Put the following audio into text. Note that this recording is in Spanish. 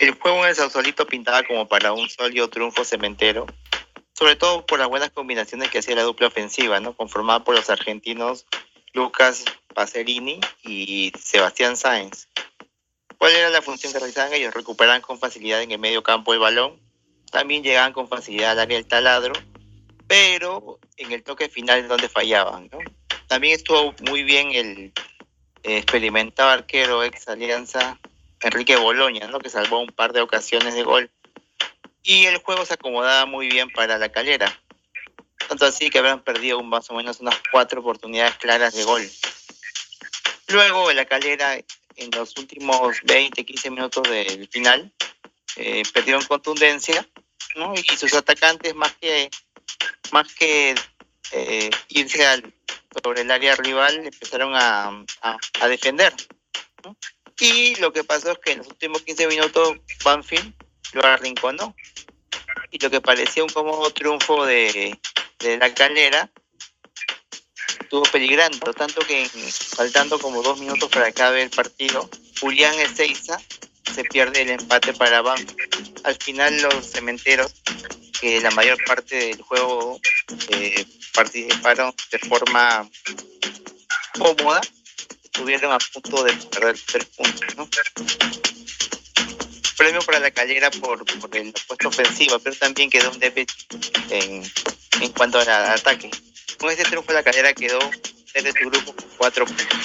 El juego en el Sausalito pintaba como para un sólido triunfo cementero, sobre todo por las buenas combinaciones que hacía la dupla ofensiva, ¿no? conformada por los argentinos Lucas Pacerini y Sebastián Sáenz. ¿Cuál era la función que realizaban ellos? Recuperaban con facilidad en el medio campo el balón, también llegaban con facilidad al área del taladro, pero en el toque final es donde fallaban. ¿no? También estuvo muy bien el experimentado arquero ex Alianza Enrique Boloña, ¿no? que salvó un par de ocasiones de gol. Y el juego se acomodaba muy bien para la calera. Tanto así que habrán perdido más o menos unas cuatro oportunidades claras de gol. Luego la calera en los últimos 20, 15 minutos del final eh, perdieron contundencia ¿no? y sus atacantes más que más que eh, irse sobre el área rival empezaron a, a, a defender ¿no? Y lo que pasó es que en los últimos 15 minutos Banfield lo arrinconó. Y lo que parecía un cómodo triunfo de, de la calera estuvo peligrando, tanto que faltando como dos minutos para acabar el partido, Julián Ezeiza se pierde el empate para Banfield. Al final los cementeros, que la mayor parte del juego eh, participaron de forma cómoda, estuvieron a punto de perder tres puntos. ¿no? Premio para la calera por, por el puesto ofensivo, pero también quedó un déficit en, en cuanto al ataque. Con ese triunfo la calera quedó desde su grupo con cuatro puntos.